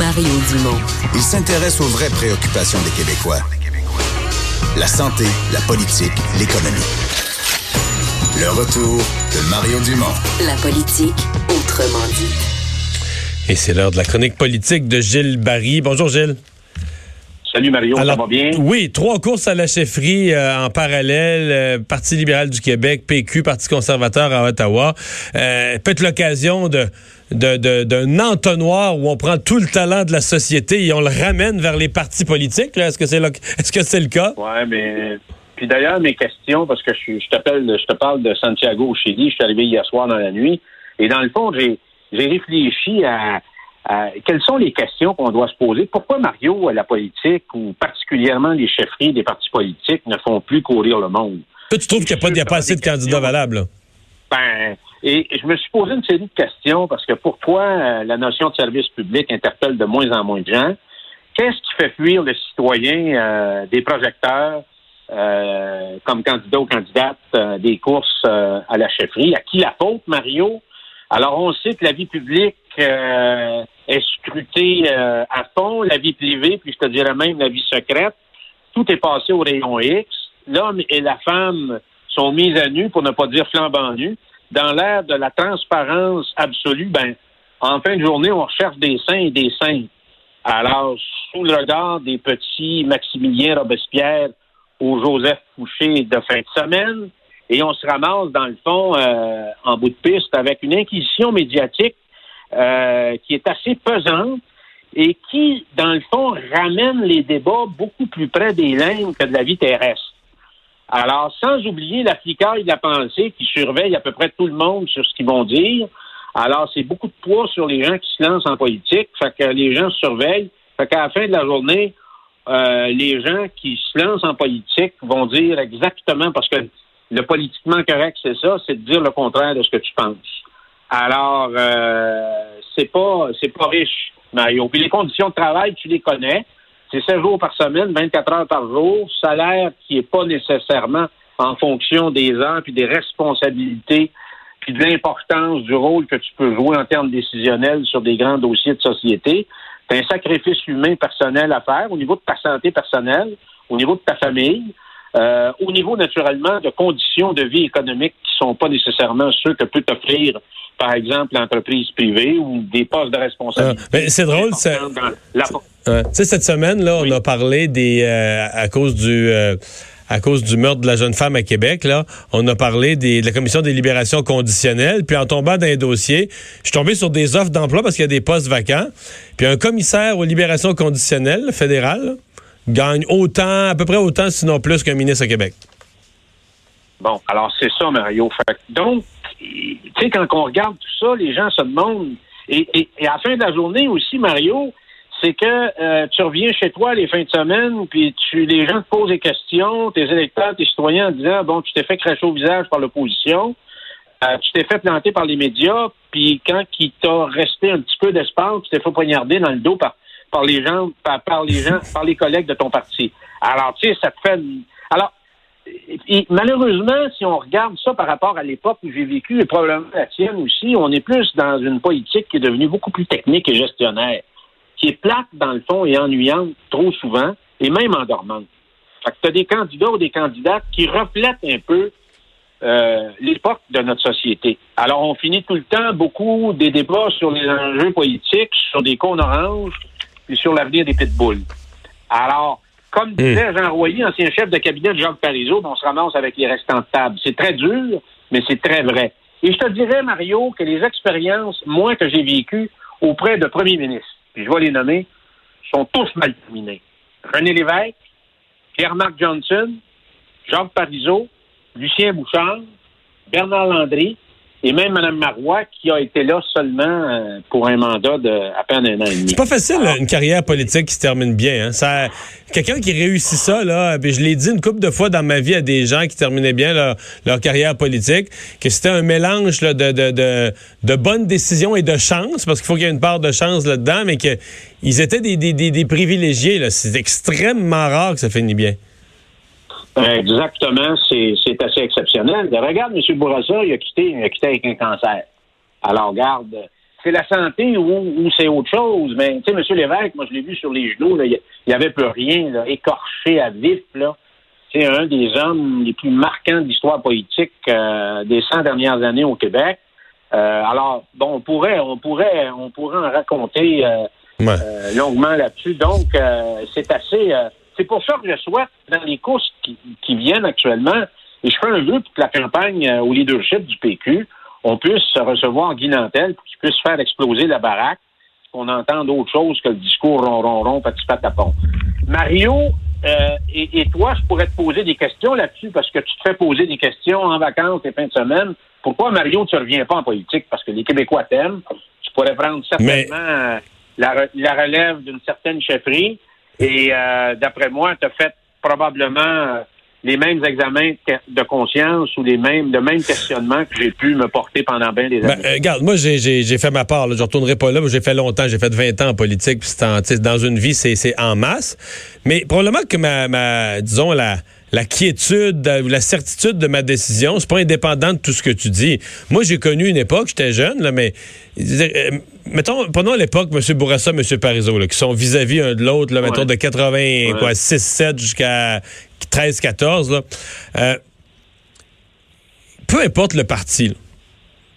Mario Dumont. Il s'intéresse aux vraies préoccupations des Québécois. La santé, la politique, l'économie. Le retour de Mario Dumont. La politique, autrement dit. Et c'est l'heure de la chronique politique de Gilles Barry. Bonjour Gilles. Salut Mario, ça va bien? Oui, trois courses à la chefferie euh, en parallèle. euh, Parti libéral du Québec, PQ, Parti conservateur à Ottawa. Euh, peut-être l'occasion de- d'un entonnoir où on prend tout le talent de la société et on le ramène vers les partis politiques. Est-ce que c'est le, que c'est le cas? Ouais, mais puis d'ailleurs mes questions parce que je, je t'appelle, je te parle de Santiago au Chili. Je suis arrivé hier soir dans la nuit et dans le fond j'ai réfléchi à, à quelles sont les questions qu'on doit se poser. Pourquoi Mario la politique ou particulièrement les chefferies des partis politiques ne font plus courir le monde? Toi, tu trouves qu'il n'y a, pas- y a pas assez de candidats valables? là? Ben, et je me suis posé une série de questions parce que pour toi, euh, la notion de service public interpelle de moins en moins de gens. Qu'est-ce qui fait fuir le citoyen euh, des projecteurs euh, comme candidat ou candidate euh, des courses euh, à la chefferie? À qui la faute, Mario? Alors, on sait que la vie publique euh, est scrutée à fond, la vie privée, puis je te dirais même la vie secrète. Tout est passé au rayon X. L'homme et la femme sont mis à nu, pour ne pas dire flambant nus. Dans l'ère de la transparence absolue, ben, en fin de journée, on recherche des saints et des saints. Alors, sous le regard des petits Maximilien Robespierre ou Joseph Fouché de fin de semaine, et on se ramasse, dans le fond, euh, en bout de piste avec une inquisition médiatique euh, qui est assez pesante et qui, dans le fond, ramène les débats beaucoup plus près des lignes que de la vie terrestre. Alors, sans oublier la de la pensée qui surveille à peu près tout le monde sur ce qu'ils vont dire. Alors, c'est beaucoup de poids sur les gens qui se lancent en politique. Fait que les gens surveillent. Fait qu'à la fin de la journée, euh, les gens qui se lancent en politique vont dire exactement, parce que le politiquement correct, c'est ça, c'est de dire le contraire de ce que tu penses. Alors, euh, c'est pas c'est pas riche, Mario. Puis les conditions de travail, tu les connais. C'est 7 jours par semaine, 24 heures par jour, salaire qui est pas nécessairement en fonction des heures puis des responsabilités puis de l'importance du rôle que tu peux jouer en termes décisionnels sur des grands dossiers de société. C'est un sacrifice humain personnel à faire au niveau de ta santé personnelle, au niveau de ta famille, euh, au niveau naturellement de conditions de vie économique qui sont pas nécessairement ceux que peut offrir, par exemple, l'entreprise privée ou des postes de responsabilité. Mais c'est drôle, ça- dans la- Ouais. Tu sais, cette semaine, là, on a parlé des euh, à cause du euh, à cause du meurtre de la jeune femme à Québec, là, on a parlé des, de la commission des libérations conditionnelles. Puis en tombant dans un dossier, je suis tombé sur des offres d'emploi parce qu'il y a des postes vacants. Puis un commissaire aux libérations conditionnelles fédéral gagne autant, à peu près autant, sinon plus qu'un ministre à Québec. Bon, alors c'est ça, Mario. Fait donc, tu sais, quand on regarde tout ça, les gens se demandent. Et, et, et à la fin de la journée aussi, Mario, c'est que euh, tu reviens chez toi les fins de semaine, puis tu, les gens te posent des questions, tes électeurs, tes citoyens, en disant bon, tu t'es fait cracher au visage par l'opposition, euh, tu t'es fait planter par les médias, puis quand il t'a resté un petit peu d'espace, tu t'es fait poignarder dans le dos par, les gens, par, les gens, par les collègues de ton parti. Alors, tu sais, ça te fait. Alors, malheureusement, si on regarde ça par rapport à l'époque où j'ai vécu, et probablement la tienne aussi, on est plus dans une politique qui est devenue beaucoup plus technique et gestionnaire, qui est plate dans le fond et ennuyante trop souvent, et même endormante. Fait que tu as des candidats ou des candidates qui reflètent un peu euh, l'époque de notre société. Alors, on finit tout le temps beaucoup des débats sur les enjeux politiques, sur des cônes oranges, et sur l'avenir des pitbulls. Alors, comme disait Jean Royer, ancien chef de cabinet de Jacques Parizeau, on se ramasse avec les restants de table. C'est très dur, mais c'est très vrai. Et je te dirais, Mario, que les expériences, moi, que j'ai vécues auprès de premiers ministres, puis je vais les nommer, sont tous mal terminées. René Lévesque, Pierre-Marc Johnson, Jacques Parizeau, Lucien Bouchard, Bernard Landry, et même Mme Marois, qui a été là seulement euh, pour un mandat de à peine un an et demi. C'est pas facile, une carrière politique qui se termine bien. Hein. Ça, quelqu'un qui réussit ça, là, puis je l'ai dit une couple de fois dans ma vie à des gens qui terminaient bien leur, carrière politique, que c'était un mélange là, de, de, de, de bonnes décisions et de chance, parce qu'il faut qu'il y ait une part de chance là-dedans, mais qu'ils étaient des, des, des, des privilégiés. C'est extrêmement rare que ça finisse bien. Exactement, c'est assez exceptionnel. Regarde, M. Bourassa, il a quitté, il a quitté avec un cancer. Alors, regarde, c'est la santé ou, c'est autre chose. Mais, tu sais, M. Lévesque, moi, je l'ai vu sur les genoux, là, il n'y avait plus rien, là, écorché à vif, là. C'est un des hommes les plus marquants de l'histoire politique euh, des 100 dernières années au Québec. Euh, alors, bon, on pourrait, on pourrait, on pourrait en raconter euh, longuement là-dessus. Donc, c'est assez c'est pour ça que je souhaite, dans les courses qui, viennent actuellement, et je fais un vœu pour que la campagne euh, au leadership du PQ, on puisse recevoir Guy Nantel pour qu'il puisse faire exploser la baraque, qu'on entende autre chose que le discours ron, ron, ron, petit patapon. Mario, euh, et, toi, je pourrais te poser des questions là-dessus parce que tu te fais poser des questions en vacances et fin de semaine. Pourquoi, Mario, tu ne reviens pas en politique? Parce que les Québécois t'aiment. Tu pourrais prendre certainement euh, la, la relève d'une certaine chefferie. Et euh, d'après moi, tu as fait probablement euh, les mêmes examens de conscience ou les mêmes, le même questionnement que j'ai pu me porter pendant bien des ben, années. Euh, regarde, moi, j'ai fait ma part. Là. Je retournerai pas là, mais j'ai fait longtemps. J'ai fait 20 ans en politique. Puis dans une vie, c'est en masse. Mais probablement que ma, ma disons, la la quiétude ou la certitude de ma décision, c'est pas indépendant de tout ce que tu dis. Moi, j'ai connu une époque, j'étais jeune, là, mais euh, mettons, pendant l'époque, M. Bourassa, M. Parizeau, qui sont vis-à-vis un de l'autre, là, mettons, de 86, 7 jusqu'à 13, 14, euh, peu importe le parti,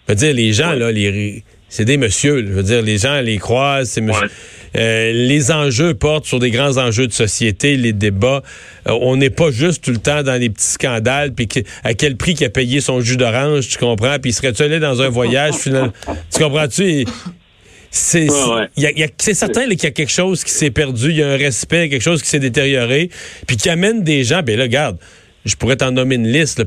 je veux dire, les gens, là, les, c'est des messieurs, je veux dire, les gens les croisent, c'est monsieur. Euh, les enjeux portent sur des grands enjeux de société, les débats. Euh, on n'est pas juste tout le temps dans les petits scandales, puis à quel prix qu'il a payé son jus d'orange, tu comprends? Puis serait-tu allé dans un voyage final? Tu comprends-tu? C'est certain qu'il y a quelque chose qui s'est perdu, il y a un respect, quelque chose qui s'est détérioré, puis qui amène des gens, ben là, regarde, je pourrais t'en nommer une liste.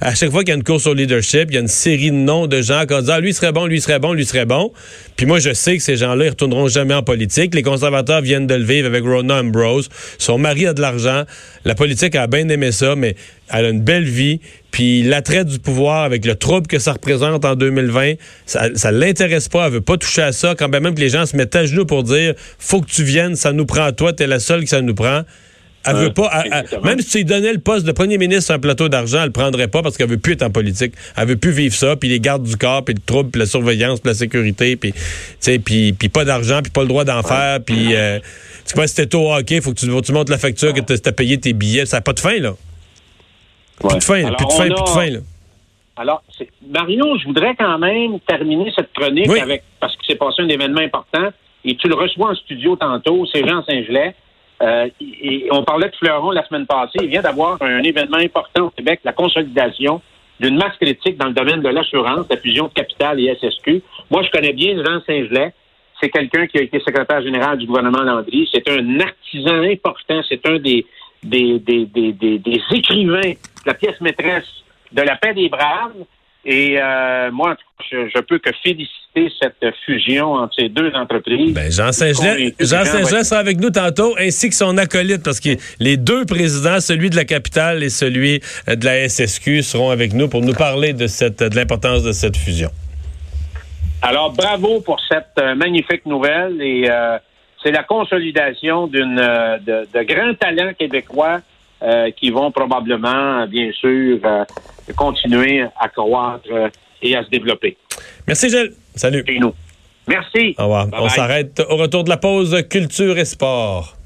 à chaque fois qu'il y a une course au leadership, il y a une série de noms de gens qui ont dit ah, lui serait bon, lui serait bon, lui serait bon. Puis moi, je sais que ces gens-là, ils retourneront jamais en politique. Les conservateurs viennent de le vivre avec Rona Ambrose. Son mari a de l'argent. La politique a bien aimé ça, mais elle a une belle vie. Puis l'attrait du pouvoir avec le trouble que ça représente en 2020, ça, ça l'intéresse pas. Elle veut pas toucher à ça. Quand même que les gens se mettent à genoux pour dire faut que tu viennes, ça nous prend à toi, t'es la seule qui ça nous prend. Elle veut pas. même si tu lui donnais le poste de premier ministre sur un plateau d'argent, elle le prendrait pas parce qu'elle veut plus être en politique. Elle veut plus vivre ça, puis les gardes du corps, puis le trouble, puis la surveillance, puis la sécurité, puis puis puis pas d'argent, puis pas le droit d'en faire, puis euh, tu vois, si t'es au hockey, faut que tu, tu montres la facture que tu as payé tes billets. Ça n'a pas de fin là. Plus de fin, plus de fin, plus de fin là. Alors, Mario, je voudrais quand même terminer cette chronique avec parce que c'est passé un événement important et tu le reçois en studio tantôt, c'est Jean Saint-Gelais. Euh, on parlait de Fleuron la semaine passée. Il vient d'avoir un événement important au Québec, la consolidation d'une masse critique dans le domaine de l'assurance, la fusion de capital et SSQ. Moi, je connais bien Jean Saint-Gelais. C'est quelqu'un qui a été secrétaire général du gouvernement Landry. C'est un artisan important. C'est un des, des, des, des, des, écrivains de la pièce maîtresse de la paix des braves. Et euh, moi, je, je peux que féliciter cette fusion entre ces deux entreprises. Ben, Jean Saint-Gelais Jean Saint sera avec nous tantôt, ainsi que son acolyte, parce que les deux présidents, celui de la capitale et celui de la SSQ, seront avec nous pour nous parler de, cette, de l'importance de cette fusion. Alors, bravo pour cette euh, magnifique nouvelle et euh, c'est la consolidation d'une de, de grands talents québécois euh, qui vont probablement, bien sûr, euh, continuer à croître euh, et à se développer. Merci, Gilles. Salut. nous. Merci. Au revoir. On s'arrête au retour de la pause culture et sport.